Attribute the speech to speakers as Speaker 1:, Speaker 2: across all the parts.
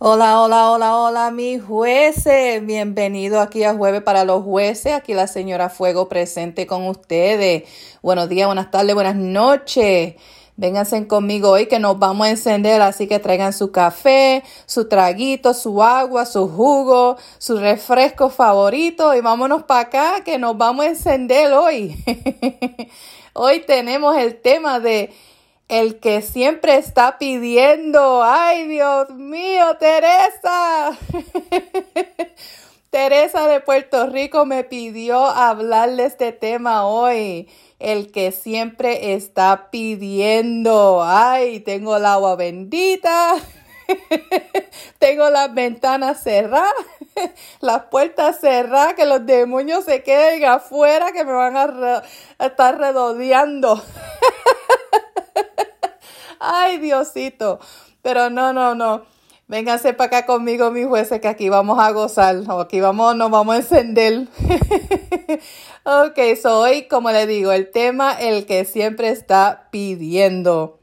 Speaker 1: Hola, hola, hola, hola, mis jueces. Bienvenido aquí a Jueves para los Jueces. Aquí la señora Fuego presente con ustedes. Buenos días, buenas tardes, buenas noches. Vénganse conmigo hoy que nos vamos a encender, así que traigan su café, su traguito, su agua, su jugo, su refresco favorito y vámonos para acá que nos vamos a encender hoy. hoy tenemos el tema de el que siempre está pidiendo, ay Dios mío, Teresa. Teresa de Puerto Rico me pidió hablar de este tema hoy. El que siempre está pidiendo, ay, tengo el agua bendita. Tengo las ventanas cerradas, las puertas cerradas, que los demonios se queden afuera, que me van a, a estar redodeando. Ay, Diosito. Pero no, no, no. Vénganse para acá conmigo, mis jueces, que aquí vamos a gozar. Aquí vamos, nos vamos a encender. ok, soy, como le digo, el tema, el que siempre está pidiendo.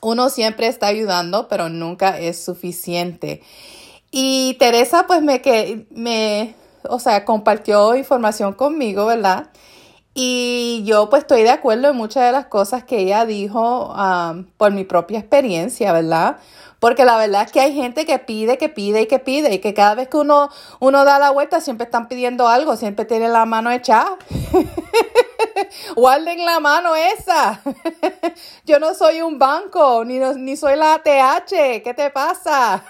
Speaker 1: Uno siempre está ayudando, pero nunca es suficiente. Y Teresa, pues me, que, me, o sea, compartió información conmigo, ¿verdad? Y yo pues estoy de acuerdo en muchas de las cosas que ella dijo um, por mi propia experiencia, ¿verdad? Porque la verdad es que hay gente que pide, que pide y que pide y que cada vez que uno, uno da la vuelta siempre están pidiendo algo, siempre tienen la mano echada. Guarden la mano esa. Yo no soy un banco, ni, ni soy la ATH. ¿Qué te pasa?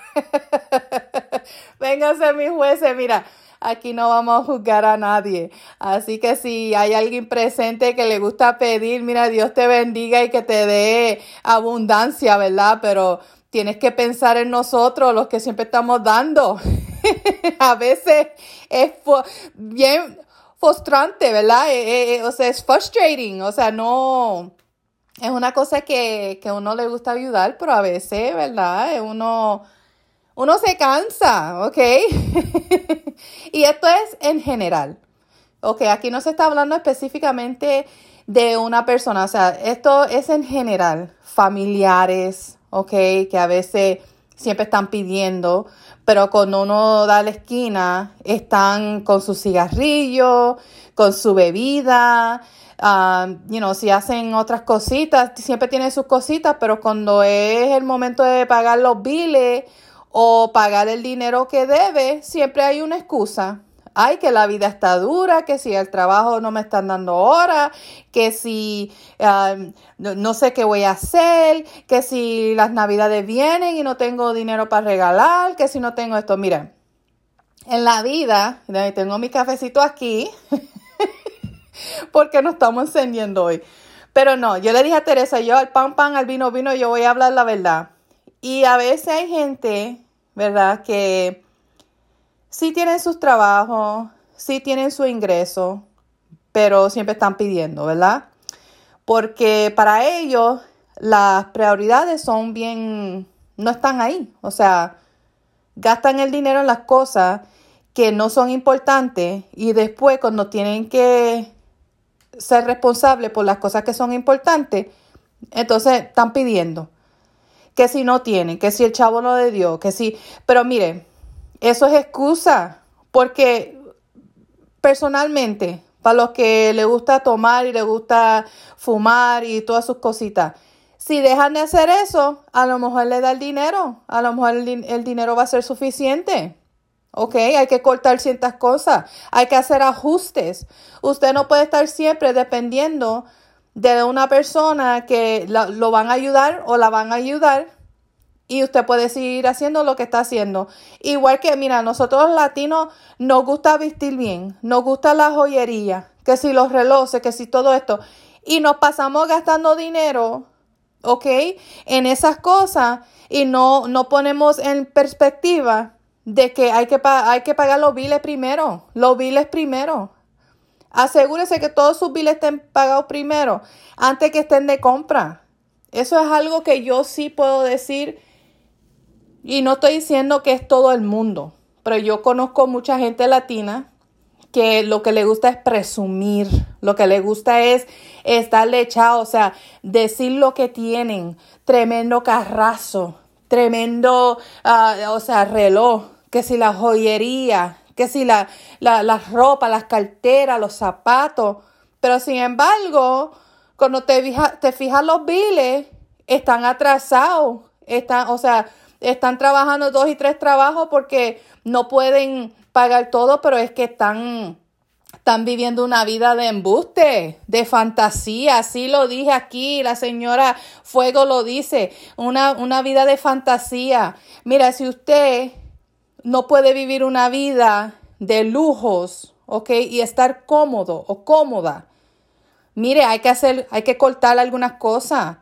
Speaker 1: Véngase mis jueces, mira aquí no vamos a juzgar a nadie. Así que si hay alguien presente que le gusta pedir, mira, Dios te bendiga y que te dé abundancia, ¿verdad? Pero tienes que pensar en nosotros, los que siempre estamos dando. a veces es bien frustrante, ¿verdad? Eh, eh, eh, o sea, es frustrating, o sea, no... Es una cosa que, que uno le gusta ayudar, pero a veces, ¿verdad? Uno uno se cansa, ¿ok? y esto es en general. Ok, aquí no se está hablando específicamente de una persona, o sea, esto es en general, familiares, ok, que a veces siempre están pidiendo, pero cuando uno da la esquina, están con su cigarrillo, con su bebida, um, you know, si hacen otras cositas, siempre tienen sus cositas, pero cuando es el momento de pagar los biles o pagar el dinero que debe, siempre hay una excusa. Ay, que la vida está dura, que si el trabajo no me están dando hora, que si no, sé qué voy a hacer, que si las navidades vienen y no tengo dinero para regalar, que si no tengo esto. Mira, en la vida, tengo mi cafecito aquí, porque no estamos encendiendo hoy. Pero no, yo le dije a Teresa, yo al pan pan, al vino vino, yo voy a hablar la verdad. Y a veces hay gente ¿verdad? Que sí tienen sus trabajos, sí tienen su ingreso, pero siempre están pidiendo, ¿verdad? Porque para ellos las prioridades son bien, no están ahí, o sea, gastan el dinero en las cosas que no son importantes y después cuando tienen que ser responsables por las cosas que son importantes, entonces están pidiendo que si no tienen, que si el chavo no le dio, que si... Pero mire, eso es excusa, porque personalmente, para los que le gusta tomar y le gusta fumar y todas sus cositas, si dejan de hacer eso, a lo mejor le da el dinero, a lo mejor el, el dinero va a ser suficiente. ¿ok? Hay que cortar ciertas cosas, hay que hacer ajustes. Usted no puede estar siempre dependiendo de una persona que lo van a ayudar o la van a ayudar y usted puede seguir haciendo lo que está haciendo. Igual que, mira, nosotros los latinos nos gusta vestir bien, nos gusta la joyería, que si los relojes, que si todo esto. Y nos pasamos gastando dinero, ¿ok? En esas cosas y no, no ponemos en perspectiva de que hay que, hay que pagar los biles primero, los biles primero. Asegúrese que todos sus biles estén pagados primero, antes que estén de compra. Eso es algo que yo sí puedo decir. Y no estoy diciendo que es todo el mundo, pero yo conozco mucha gente latina que lo que le gusta es presumir, lo que le gusta es estar echado, o sea, decir lo que tienen, tremendo carrazo, tremendo, ah, o sea, reloj, que si la joyería, que si la, la, ropa, las carteras, los zapatos. Pero sin embargo, cuando te, te fijas los biles, están atrasados. Están, o sea, están trabajando dos y tres trabajos porque no pueden pagar todo, pero es que están, están viviendo una vida de embuste, de fantasía. Así lo dije aquí, la señora Fuego lo dice, una, una vida de fantasía. Mira, si usted no puede vivir una vida de lujos, ¿ok? Y estar cómodo o cómoda. Mire, hay que hacer, hay que cortar algunas cosas.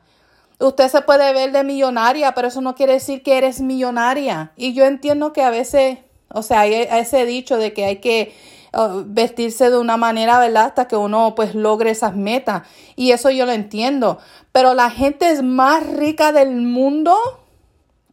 Speaker 1: Usted se puede ver de millonaria, pero eso no quiere decir que eres millonaria. Y yo entiendo que a veces, o sea, hay ese dicho de que hay que uh, vestirse de una manera, ¿verdad? Hasta que uno pues logre esas metas. Y eso yo lo entiendo. Pero la gente es más rica del mundo,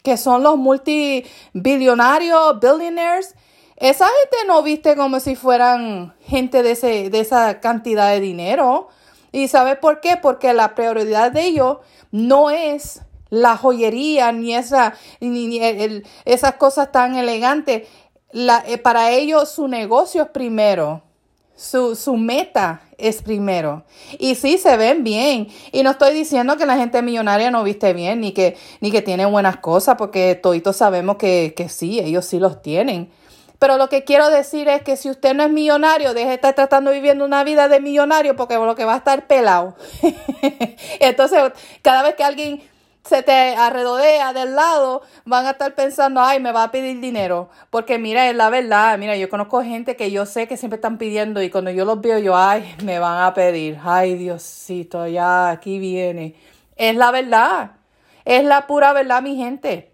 Speaker 1: que son los multibillonarios, billionaires, esa gente no viste como si fueran gente de, ese, de esa cantidad de dinero. ¿Y sabe por qué? Porque la prioridad de ellos no es la joyería ni, esa, ni, esas cosas tan elegantes. La, eh, para ellos su negocio es primero. Su, su, meta es primero. Y sí, se ven bien. Y no estoy diciendo que la gente millonaria no viste bien, ni que, ni que tiene buenas cosas, porque todos sabemos que, que sí, ellos sí los tienen. Pero lo que quiero decir es que si usted no es millonario, deje de estar tratando viviendo una vida de millonario porque lo que va a estar pelado. Entonces, cada vez que alguien se te arredodea del lado, van a estar pensando, ay, me va a pedir dinero. Porque mira, es la verdad, mira, yo conozco gente que yo sé que siempre están pidiendo y cuando yo los veo, yo, ay, me van a pedir. Ay, Diosito, ya, aquí viene. Es la verdad. Es la pura verdad, mi gente.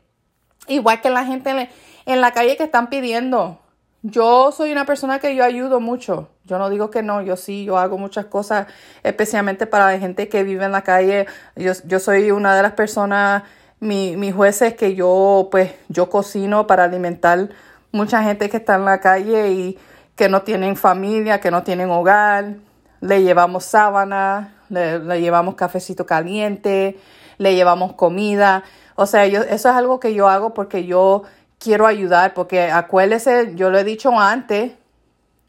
Speaker 1: Igual que la gente en la calle que están pidiendo. Yo soy una persona que yo ayudo mucho. Yo no digo que no, yo sí, yo hago muchas cosas, especialmente para la gente que vive en la calle. Yo, soy una de las personas, mi, mis jueces, que yo, pues, yo cocino para alimentar mucha gente que está en la calle y que no tienen familia, que no tienen hogar. Le llevamos sábana, le, le llevamos cafecito caliente, le llevamos comida. O sea, yo, eso es algo que yo hago porque yo quiero ayudar, porque acuérdese, yo lo he dicho antes,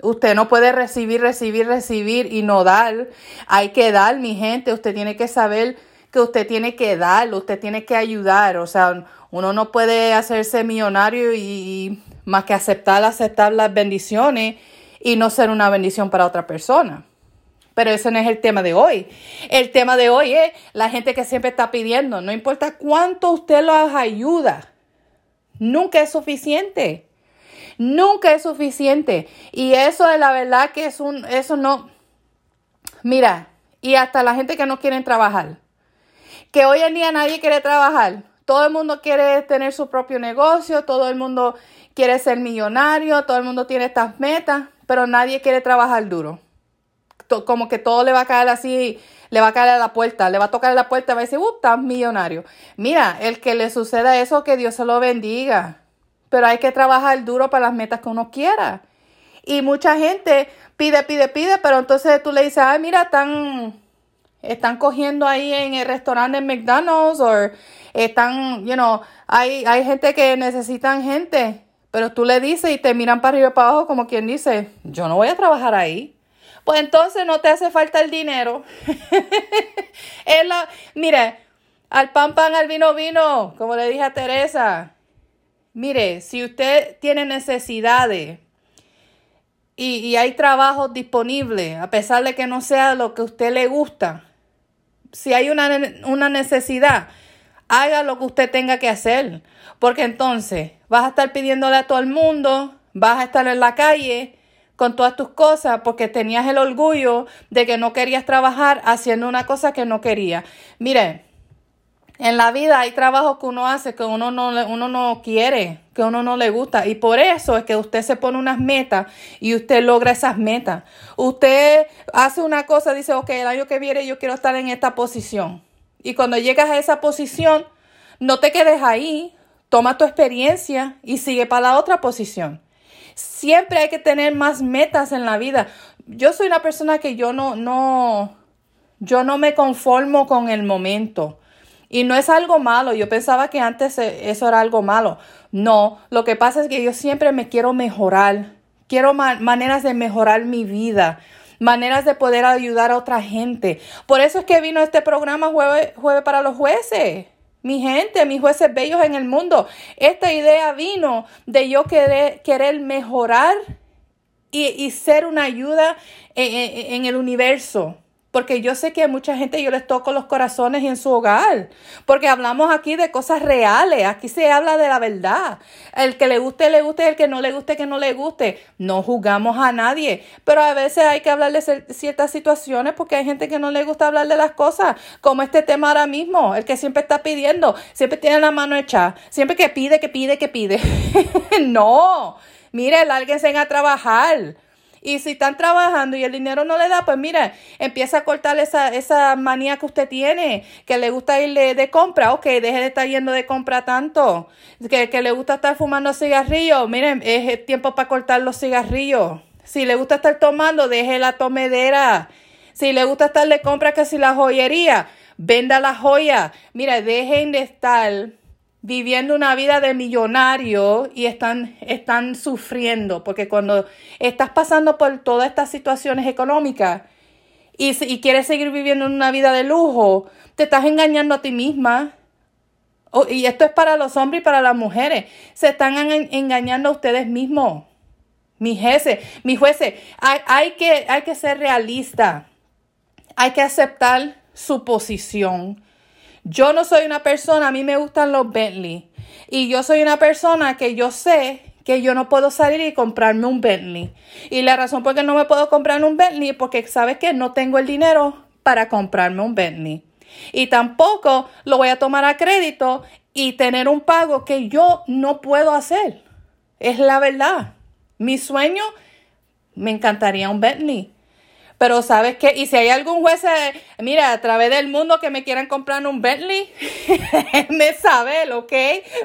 Speaker 1: usted no puede recibir, recibir, recibir y no dar. Hay que dar, mi gente, usted tiene que saber que usted tiene que dar, usted tiene que ayudar, o sea, uno no puede hacerse millonario y, más que aceptar, aceptar las bendiciones y no ser una bendición para otra persona. Pero ese no es el tema de hoy. El tema de hoy es la gente que siempre está pidiendo. No importa cuánto usted los ayuda. Nunca es suficiente. Nunca es suficiente. Y eso es la verdad que es un, eso no. Mira, y hasta la gente que no quiere trabajar. Que hoy en día nadie quiere trabajar. Todo el mundo quiere tener su propio negocio, todo el mundo quiere ser millonario, todo el mundo tiene estas metas, pero nadie quiere trabajar duro. Como que todo le va a caer así le va a caer a la puerta, le va a tocar la puerta y va a decir, uh, estás millonario. Mira, el que le suceda eso, que Dios se lo bendiga. Pero hay que trabajar duro para las metas que uno quiera. Y mucha gente pide, pide, pide, pero entonces tú le dices, ay, mira, están, están cogiendo ahí en el restaurante McDonald's o están, you know, hay, hay gente que necesitan gente. Pero tú le dices y te miran para arriba y para abajo como quien dice, yo no voy a trabajar ahí pues entonces no te hace falta el dinero. es mire, al pan pan, al vino vino, como le dije a Teresa. Mire, si usted tiene necesidades y, y hay trabajos disponibles, a pesar de que no sea lo que a usted le gusta, si hay una, una necesidad, haga lo que usted tenga que hacer. Porque entonces vas a estar pidiéndole a todo el mundo, vas a estar en la calle con todas tus cosas porque tenías el orgullo de que no querías trabajar haciendo una cosa que no quería. Mire, en la vida hay trabajos que uno hace que uno no, uno no quiere, que uno no le gusta. Y por eso es que usted se pone unas metas y usted logra esas metas. Usted hace una cosa, dice, ok, el año que viene yo quiero estar en esta posición. Y cuando llegas a esa posición, no te quedes ahí, toma tu experiencia y sigue para la otra posición. Siempre hay que tener más metas en la vida. Yo soy una persona que yo no, no, yo no me conformo con el momento. Y no es algo malo, yo pensaba que antes e, eso era algo malo. No, lo que pasa es que yo siempre me quiero mejorar, quiero maneras de mejorar mi vida, maneras de poder ayudar a otra gente. Por eso es que vino este programa jueves para los Jueces. Mi gente, mis jueces bellos en el mundo. Esta idea vino de yo querer, querer mejorar y, ser una ayuda en el universo porque yo sé que a mucha gente yo les toco los corazones en su hogar, porque hablamos aquí de cosas reales, aquí se habla de la verdad. El que le guste, le guste, el que no le guste, que no le guste. No juzgamos a nadie, pero a veces hay que hablar de ciertas situaciones porque hay gente que no le gusta hablar de las cosas, como este tema ahora mismo, el que siempre está pidiendo, siempre tiene la mano hecha, siempre que pide, que pide, que pide. no, mire, lárguense a trabajar. Y si están trabajando y el dinero no le da, pues mira, empieza a cortar esa, esa manía que usted tiene, que le gusta ir de, compra, ok, deje de estar yendo de compra tanto, que, que le gusta estar fumando cigarrillos, miren, es tiempo para cortar los cigarrillos. Si le gusta estar tomando, deje la tomedera. Si le gusta estar de compra, que si la joyería, venda la joya. Mira, dejen de estar viviendo una vida de millonario y están, están sufriendo, porque cuando estás pasando por todas estas situaciones económicas y, y quieres seguir viviendo una vida de lujo, te estás engañando a ti misma. y esto es para los hombres y para las mujeres. Se están engañando a ustedes mismos. Mi jueces, mi jueces, hay, hay, que, hay que ser realista. Hay que aceptar su posición. Yo no soy una persona, a mí me gustan los Bentley. Y yo soy una persona que yo sé que yo no puedo salir y comprarme un Bentley. Y la razón por qué no me puedo comprar un Bentley es porque sabes que no tengo el dinero para comprarme un Bentley. Y tampoco lo voy a tomar a crédito y tener un pago que yo no puedo hacer. Es la verdad. Mi sueño, me encantaría un Bentley. Pero ¿sabes qué? Y si hay algún juez, eh, mira, a través del mundo que me quieran comprar un Bentley, me sabe, ¿ok?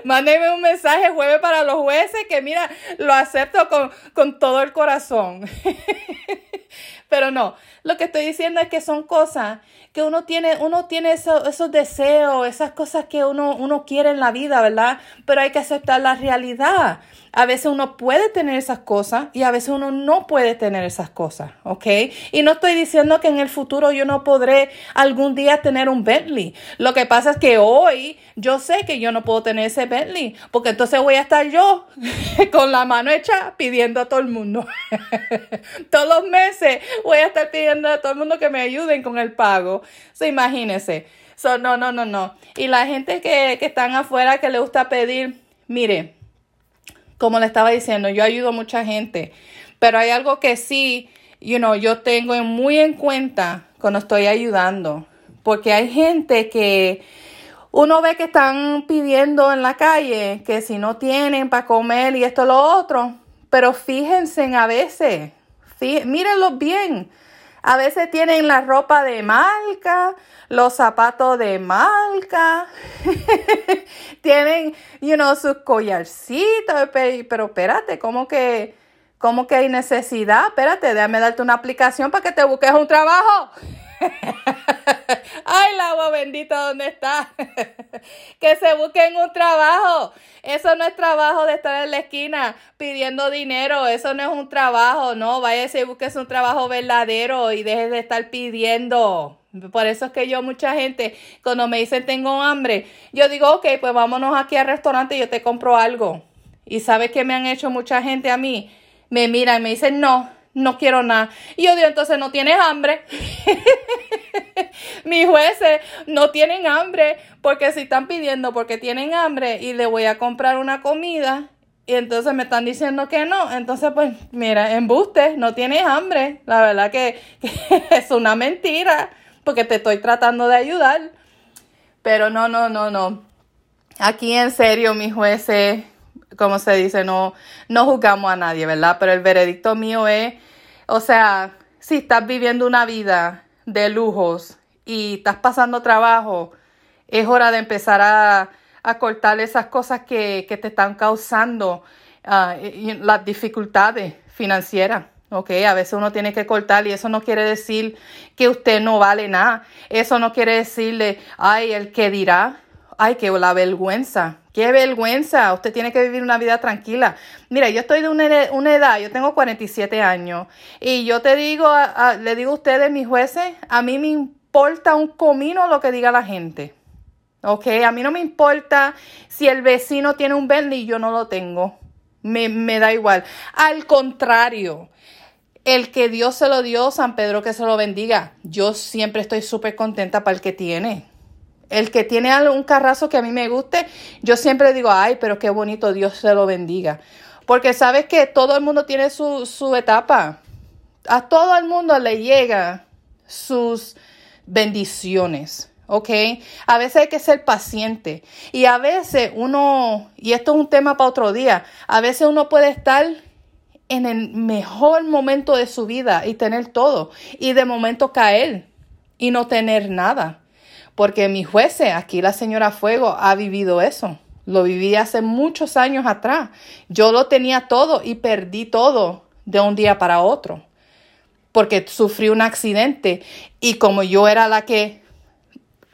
Speaker 1: Mándeme un mensaje jueves para los jueces que mira, lo acepto con, con todo el corazón. Pero no, lo que estoy diciendo es que son cosas que uno tiene, uno tiene esos deseos, esas cosas que uno, uno quiere en la vida, ¿verdad? Pero hay que aceptar la realidad. A veces uno puede tener esas cosas y a veces uno no puede tener esas cosas, ¿ok? Y no estoy diciendo que en el futuro yo no podré algún día tener un Bentley. Lo que pasa es que hoy yo sé que yo no puedo tener ese Bentley, porque entonces voy a estar yo con la mano hecha pidiendo a todo el mundo. Todos los meses voy a estar pidiendo a todo el mundo que me ayuden con el pago. So, imagínense. So, no, no, no, no. Y la gente que, que están afuera que le gusta pedir, mire, como le estaba diciendo, yo ayudo a mucha gente, pero hay algo que sí, you know, yo tengo muy en cuenta cuando estoy ayudando, porque hay gente que uno ve que están pidiendo en la calle que si no tienen para comer y esto lo otro, pero fíjense en a veces, mírenlos bien. A veces tienen la ropa de marca, los zapatos de marca, tienen, you know, sus collarcitos, pero espérate, ¿cómo que, cómo que hay necesidad? Espérate, déjame darte una aplicación para que te busques un trabajo. Ay, la agua bendita, ¿dónde está? que se busquen un trabajo. Eso no es trabajo de estar en la esquina pidiendo dinero. Eso no es un trabajo, no. Váyase y busques un trabajo verdadero y deje de estar pidiendo. Por eso es que yo, mucha gente, cuando me dicen tengo hambre, yo digo, ok, pues vámonos aquí al restaurante y yo te compro algo. Y sabes que me han hecho mucha gente a mí. Me miran y me dicen, no, no quiero nada. Y yo digo, entonces no tienes hambre. Mis jueces no tienen hambre porque si están pidiendo porque tienen hambre y le voy a comprar una comida y entonces me están diciendo que no. Entonces, pues, mira, embuste, no tienes hambre. La verdad que, es una mentira porque te estoy tratando de ayudar. Pero no, no, no, no. Aquí en serio, mis jueces, como se dice, no, no juzgamos a nadie, ¿verdad? Pero el veredicto mío es, o sea, si estás viviendo una vida de lujos y estás pasando trabajo, es hora de empezar a, cortar esas cosas que, te están causando ah, las dificultades financieras. ¿ok? A veces uno tiene que cortar y eso no quiere decir que usted no vale nada. Eso no quiere decirle, ay, el que dirá, ay, que la vergüenza. Qué vergüenza, usted tiene que vivir una vida tranquila. Mira, yo estoy de una, edad, yo tengo 47 años y yo te digo, le digo a ustedes, mis jueces, a mí me importa un comino lo que diga la gente. ¿Ok? A mí no me importa si el vecino tiene un Bentley y yo no lo tengo. Me, me da igual. Al contrario, el que Dios se lo dio, San Pedro que se lo bendiga. Yo siempre estoy súper contenta para el que tiene. El que tiene algún carrazo que a mí me guste, yo siempre digo, ay, pero qué bonito, Dios se lo bendiga. Porque sabes que todo el mundo tiene su, su etapa. A todo el mundo le llega sus bendiciones. ¿ok? A veces hay que ser paciente y a veces uno, y esto es un tema para otro día, a veces uno puede estar en el mejor momento de su vida y tener todo y de momento caer y no tener nada. Porque mi juez, aquí la señora Fuego, ha vivido eso. Lo viví hace muchos años atrás. Yo lo tenía todo y perdí todo de un día para otro. Porque sufrí un accidente y como yo era la que,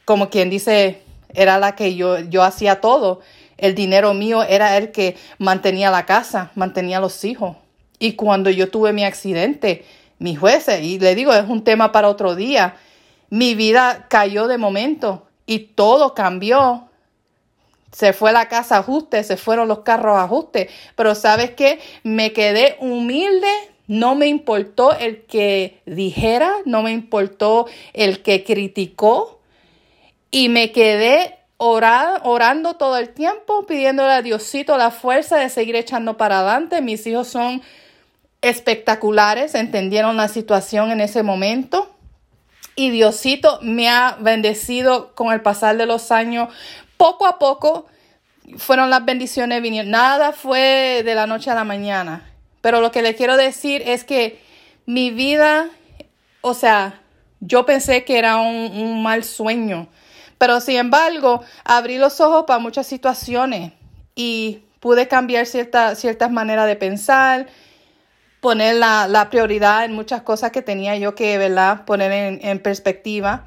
Speaker 1: como quien dice, era la que yo, yo hacía todo, el dinero mío era el que mantenía la casa, mantenía los hijos. Y cuando yo tuve mi accidente, mi juez, y le digo, es un tema para otro día, mi vida cayó de momento y todo cambió. Se fue la casa ajuste, se fueron los carros ajuste, pero sabes qué, me quedé humilde, no me importó el que dijera, no me importó el que criticó y me quedé orando todo el tiempo, pidiéndole a Diosito la fuerza de seguir echando para adelante. Mis hijos son espectaculares, entendieron la situación en ese momento. Y Diosito me ha bendecido con el pasar de los años. Poco a poco fueron las bendiciones vinieron. Nada fue de la noche a la mañana. Pero lo que le quiero decir es que mi vida, o sea, yo pensé que era un, mal sueño. Pero sin embargo, abrí los ojos para muchas situaciones y pude cambiar cierta, ciertas maneras de pensar poner la, prioridad en muchas cosas que tenía yo que, ¿verdad? Poner en, perspectiva.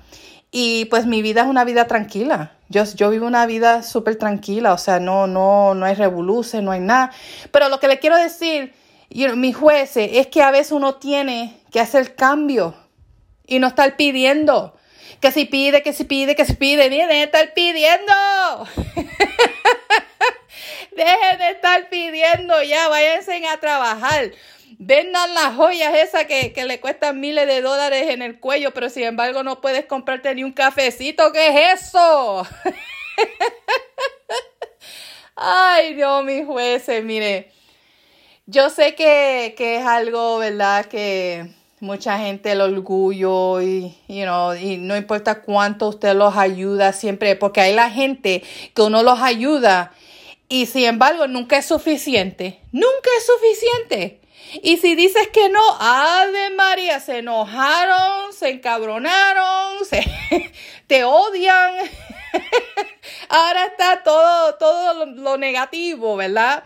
Speaker 1: Y pues mi vida es una vida tranquila. Yo, yo vivo una vida súper tranquila, o sea, no, no, no hay revoluciones, no hay nada. Pero lo que le quiero decir, mi jueces, es que a veces uno tiene que hacer cambio y no estar pidiendo. Que si pide, que si pide, que si pide. Dejen de estar pidiendo. Dejen de estar pidiendo ya, váyanse a trabajar vendan las joyas esas que, le cuestan miles de dólares en el cuello, pero sin embargo no puedes comprarte ni un cafecito. ¿Qué es eso? Ay, Dios, mis jueces, mire. Yo sé que, es algo, ¿verdad? Que mucha gente el orgullo y, you know, y no importa cuánto usted los ayuda siempre, porque hay la gente que uno los ayuda y sin embargo nunca es suficiente. Nunca es suficiente. Y si dices que no, Ave María, se enojaron, se encabronaron, se, te odian. Ahora está todo, todo lo, negativo, ¿verdad?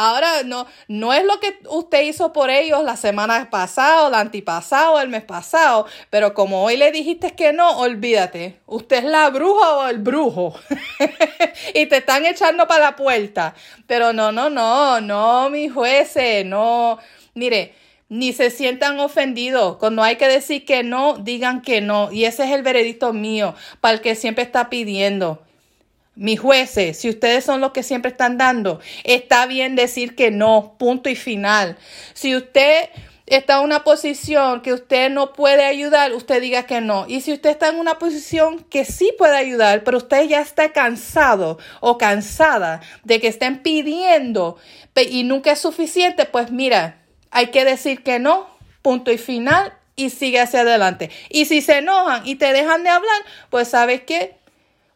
Speaker 1: Ahora no, no es lo que usted hizo por ellos la semana pasada, la antipasado, el mes pasado, pero como hoy le dijiste que no, olvídate, usted es la bruja o el brujo y te están echando para la puerta. Pero no, no, no, no, mi jueces, no, Mire, ni se sientan ofendidos. Cuando hay que decir que no, digan que no. Y ese es el veredicto mío para el que siempre está pidiendo. Mis jueces, si ustedes son los que siempre están dando, está bien decir que no, punto y final. Si usted está en una posición que usted no puede ayudar, usted diga que no. Y si usted está en una posición que sí puede ayudar, pero usted ya está cansado o cansada de que estén pidiendo y nunca es suficiente, pues mira, hay que decir que no, punto y final, y sigue hacia adelante. Y si se enojan y te dejan de hablar, pues sabes qué,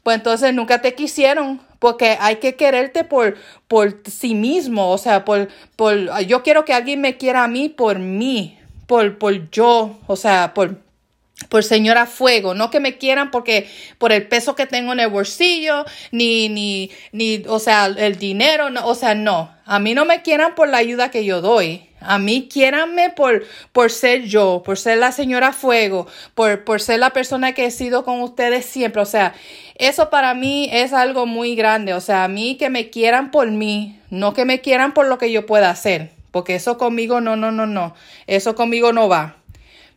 Speaker 1: pues entonces nunca te quisieron, porque hay que quererte por, por sí mismo, o sea, por, por, yo quiero que alguien me quiera a mí por mí, por, por yo, o sea, por, por señora fuego, no que me quieran porque por el peso que tengo en el bolsillo, ni, ni, ni, o sea, el dinero, no, o sea, no, a mí no me quieran por la ayuda que yo doy, A mí quiéranme por, por ser yo, por ser la señora Fuego, por, por ser la persona que he sido con ustedes siempre. O sea, eso para mí es algo muy grande. O sea, a mí que me quieran por mí, no que me quieran por lo que yo pueda hacer. Porque eso conmigo no, no, no, no. Eso conmigo no va.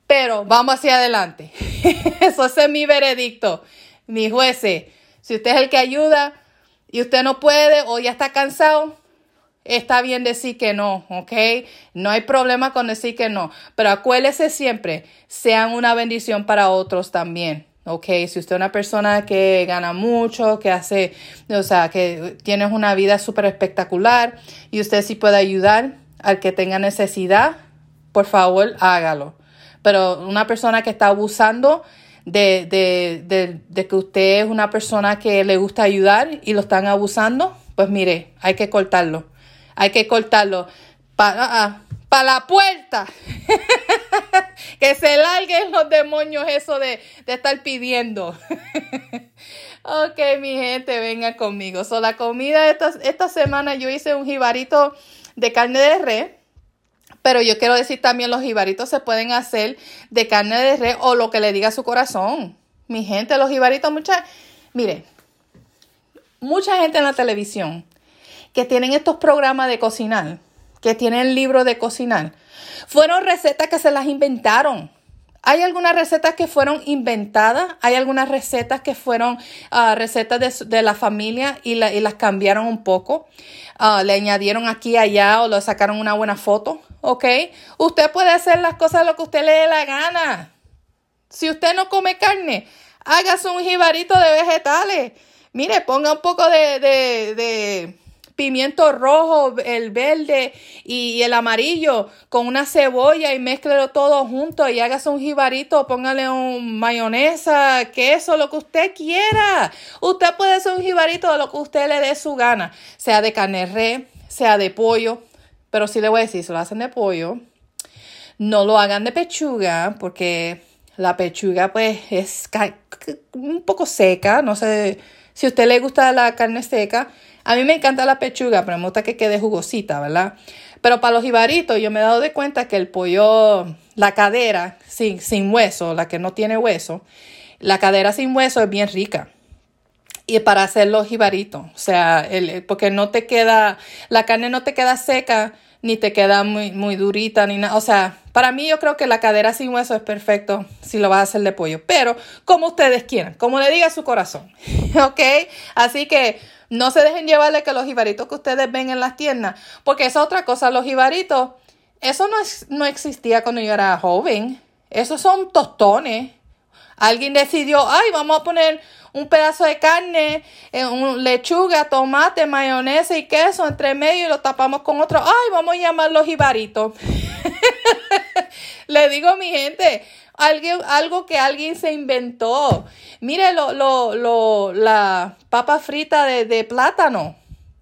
Speaker 1: Pero vamos hacia adelante. eso es mi veredicto. Mi jueces, si usted es el que ayuda y usted no puede o ya está cansado, está bien decir que no, ¿ok? No hay problema con decir que no, pero acuérdese siempre, sean una bendición para otros también. Ok, si usted es una persona que gana mucho, que hace, o sea, que tienes una vida súper espectacular y usted sí puede ayudar al que tenga necesidad, por favor, hágalo. Pero una persona que está abusando de, de, de, de que usted es una persona que le gusta ayudar y lo están abusando, pues mire, hay que cortarlo hay que cortarlo. Para pa la puerta. que se larguen los demonios eso de, estar pidiendo. ok, mi gente, venga conmigo. So, la comida esta, esta semana yo hice un jibarito de carne de res. Pero yo quiero decir también los jibaritos se pueden hacer de carne de res o lo que le diga su corazón. Mi gente, los jibaritos, mucha, mire, mucha gente en la televisión que tienen estos programas de cocinar, que tienen libros de cocinar, fueron recetas que se las inventaron. Hay algunas recetas que fueron inventadas, hay algunas recetas que fueron ah, recetas de, la familia y, las cambiaron un poco. Ah, le añadieron aquí allá o le sacaron una buena foto, ¿ok? Usted puede hacer las cosas lo que usted le dé la gana. Si usted no come carne, hágase un jibarito de vegetales. Mire, ponga un poco de pimiento rojo, el verde y el amarillo con una cebolla y mezclelo todo junto y hágase un jibarito, póngale un mayonesa, queso, lo que usted quiera. Usted puede hacer un jibarito de lo que usted le dé su gana, sea de carne re, sea de pollo, pero sí le voy a decir, si lo hacen de pollo, no lo hagan de pechuga porque la pechuga pues es un poco seca, no sé si a usted le gusta la carne seca, a mí me encanta la pechuga, pero me gusta que quede jugosita, ¿verdad? Pero para los jibaritos yo me he dado de cuenta que el pollo, la cadera sin, sin hueso, la que no tiene hueso, la cadera sin hueso es bien rica. Y para hacer los jibaritos, o sea, porque no te queda, la carne no te queda seca, ni te queda muy, muy durita, ni nada. O sea, para mí yo creo que la cadera sin hueso es perfecto si lo vas a hacer de pollo. Pero como ustedes quieran, como le diga su corazón. ¿Ok? Así que no se dejen llevarle que los jibaritos que ustedes ven en las tiendas, porque esa otra cosa, los jibaritos, eso no, es, no existía cuando yo era joven. Esos son tostones. Alguien decidió, ay, vamos a poner un pedazo de carne, eh, un lechuga, tomate, mayonesa y queso entre medio y lo tapamos con otro. Ay, vamos a llamarlo jibaritos. Le digo a mi gente, algo, algo que alguien se inventó. Mire lo, lo, lo, la papa frita de, de plátano.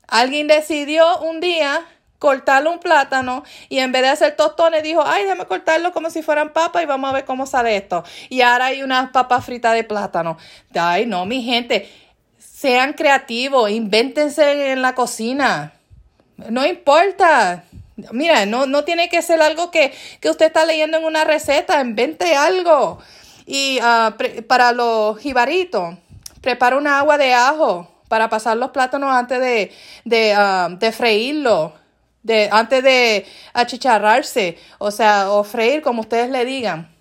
Speaker 1: Alguien decidió un día cortarle un plátano y en vez de hacer tostones dijo, ay, déjame cortarlo como si fueran papas y vamos a ver cómo sale esto. Y ahora hay unas papas fritas de plátano. Ay, no, mi gente, sean creativos, invéntense en la cocina. No importa. Mira, no, no tiene que ser algo que, usted está leyendo en una receta, invente algo. Y ah, para los jibaritos, prepara una agua de ajo para pasar los plátanos antes de, uh, de freírlo, de, antes de achicharrarse, o sea, o freír como ustedes le digan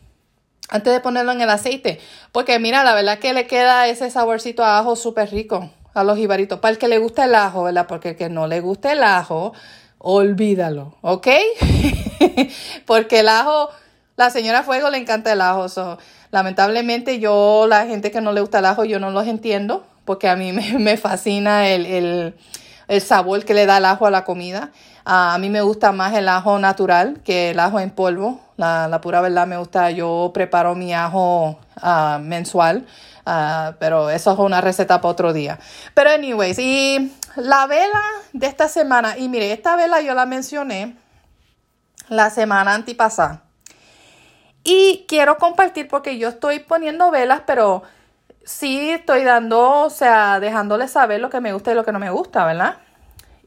Speaker 1: antes de ponerlo en el aceite. Porque mira, la verdad que le queda ese saborcito a ajo súper rico a los jibaritos. Para el que le gusta el ajo, ¿verdad? Porque el que no le gusta el ajo, olvídalo, ¿ok? Porque el ajo, la señora Fuego le encanta el ajo. lamentablemente yo, la gente que no le gusta el ajo, yo no los entiendo, porque a mí me, fascina el, sabor que le da el ajo a la comida. a mí me gusta más el ajo natural que el ajo en polvo. La, pura verdad me gusta, yo preparo mi ajo uh, mensual. Uh, pero eso es una receta para otro día. Pero anyways, y la vela de esta semana, y mire, esta vela yo la mencioné la semana antipasada. Y quiero compartir porque yo estoy poniendo velas, pero sí estoy dando, o sea, dejándoles saber lo que me gusta y lo que no me gusta, ¿verdad?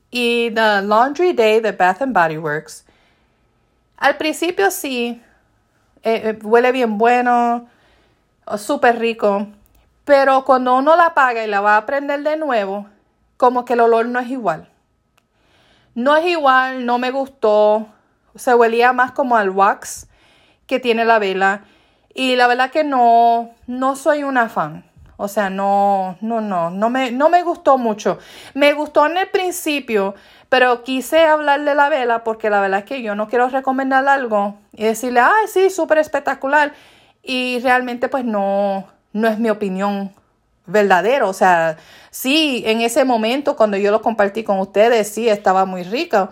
Speaker 1: Y The Laundry Day de Bath and Body Works Al principio sí, eh, eh, huele bien bueno, súper rico, pero cuando uno la apaga y la va a prender de nuevo, como que el olor no es igual. No es igual, no me gustó, se huelía más como al wax que tiene la vela y la verdad que no, no soy una fan. O sea, no, no, no, no me, no me gustó mucho. Me gustó en el principio, pero quise hablar de la vela porque la verdad es que yo no quiero recomendar algo y decirle, ay, sí, súper espectacular. Y realmente pues no, no es mi opinión verdadera. O sea, sí, en ese momento cuando yo lo compartí con ustedes, sí, estaba muy rico.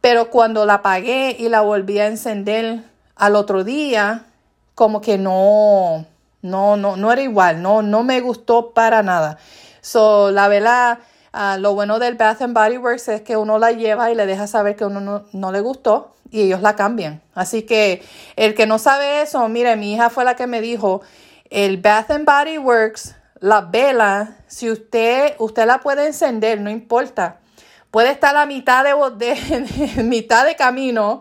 Speaker 1: Pero cuando la apagué y la volví a encender al otro día, como que no, no, no, no era igual, no, no me gustó para nada. So, la vela, ah, lo bueno del Bath and Body Works es que uno la lleva y le deja saber que uno no, no le gustó y ellos la cambian. Así que el que no sabe eso, mire, mi hija fue la que me dijo, el Bath and Body Works, la vela, si usted, usted la puede encender, no importa. Puede estar a mitad de, mitad de camino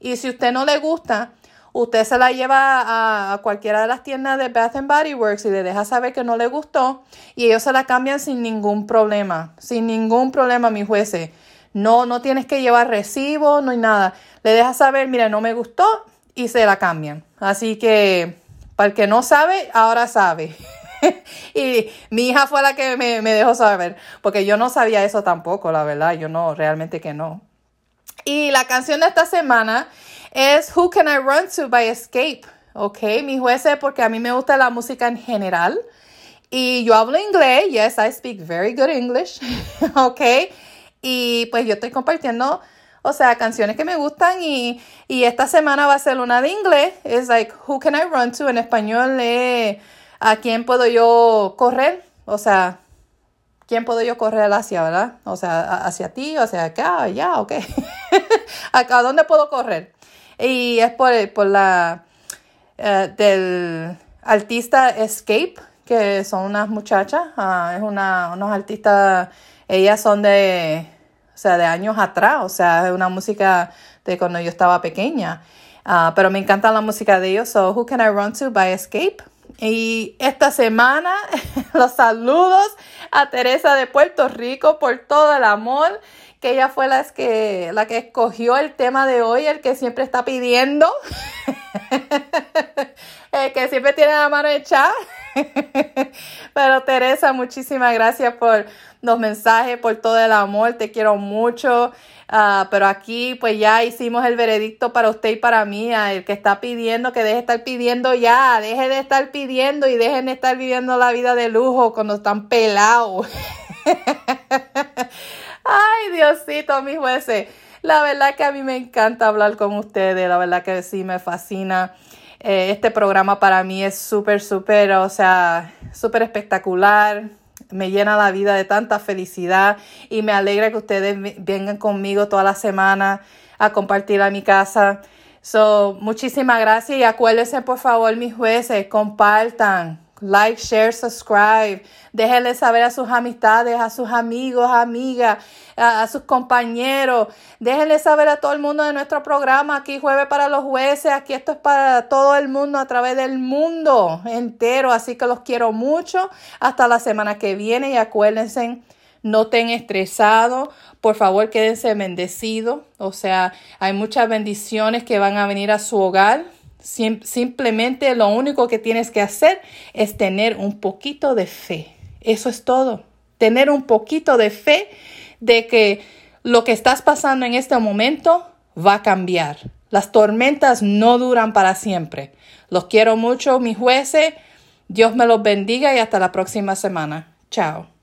Speaker 1: y si usted no le gusta, usted se la lleva a, cualquiera de las tiendas de Bath and Body Works y le deja saber que no le gustó y ellos se la cambian sin ningún problema, sin ningún problema, mi jueces. No, no tienes que llevar recibo, no hay nada. Le deja saber, mira, no me gustó y se la cambian. Así que, para el que no sabe, ahora sabe. y mi hija fue la que me, dejó saber, porque yo no sabía eso tampoco, la verdad, yo no, realmente que no. Y la canción de esta semana es Who Can I Run To by Escape. Ok, mi jueces, porque a mí me gusta la música en general. Y yo hablo inglés, yes, I speak very good English. ok, y pues yo estoy compartiendo, o sea, canciones que me gustan. Y, esta semana va a ser una de inglés. Es like, Who Can I Run To? En español es ¿A quién puedo yo correr? O sea, ¿quién puedo yo correr hacia, verdad? O sea, hacia ti, hacia acá, allá, ok. ¿A dónde puedo correr? Y es por, por la eh, del artista Escape, que son unas muchachas, uh, es una, unos artistas, ellas son de, o sea, de años atrás, o sea, es una música de cuando yo estaba pequeña. Uh, pero me encanta la música de ellos, so Who Can I Run To by Escape. Y esta semana los saludos a Teresa de Puerto Rico por todo el amor que ella fue la que, la que escogió el tema de hoy, el que siempre está pidiendo, el que siempre tiene la mano hecha. Pero Teresa, muchísimas gracias por los mensajes, por todo el amor, te quiero mucho. Ah, pero aquí pues ya hicimos el veredicto para usted y para mí, el que está pidiendo, que deje de estar pidiendo ya, deje de estar pidiendo y dejen de estar viviendo la vida de lujo cuando están pelados. Ay, Diosito, mis jueces. La verdad que a mí me encanta hablar con ustedes, la verdad que sí me fascina. Eh, este programa para mí es súper, súper, o sea, súper espectacular. Me llena la vida de tanta felicidad y me alegra que ustedes vengan conmigo toda la semana a compartir a mi casa. So, muchísimas gracias y acuérdense por favor, mis jueces, compartan, like, share, subscribe. Déjenle saber a sus amistades, a sus amigos, amigas, a, sus compañeros. Déjenle saber a todo el mundo de nuestro programa. Aquí jueves para los jueces. Aquí esto es para todo el mundo a través del mundo entero. Así que los quiero mucho. Hasta la semana que viene y acuérdense no estén estresados, por favor quédense bendecidos, o sea, hay muchas bendiciones que van a venir a su hogar simplemente lo único que tienes que hacer es tener un poquito de fe. Eso es todo. Tener un poquito de fe de que lo que estás pasando en este momento va a cambiar. Las tormentas no duran para siempre. Los quiero mucho, mis jueces. Dios me los bendiga y hasta la próxima semana. Chao.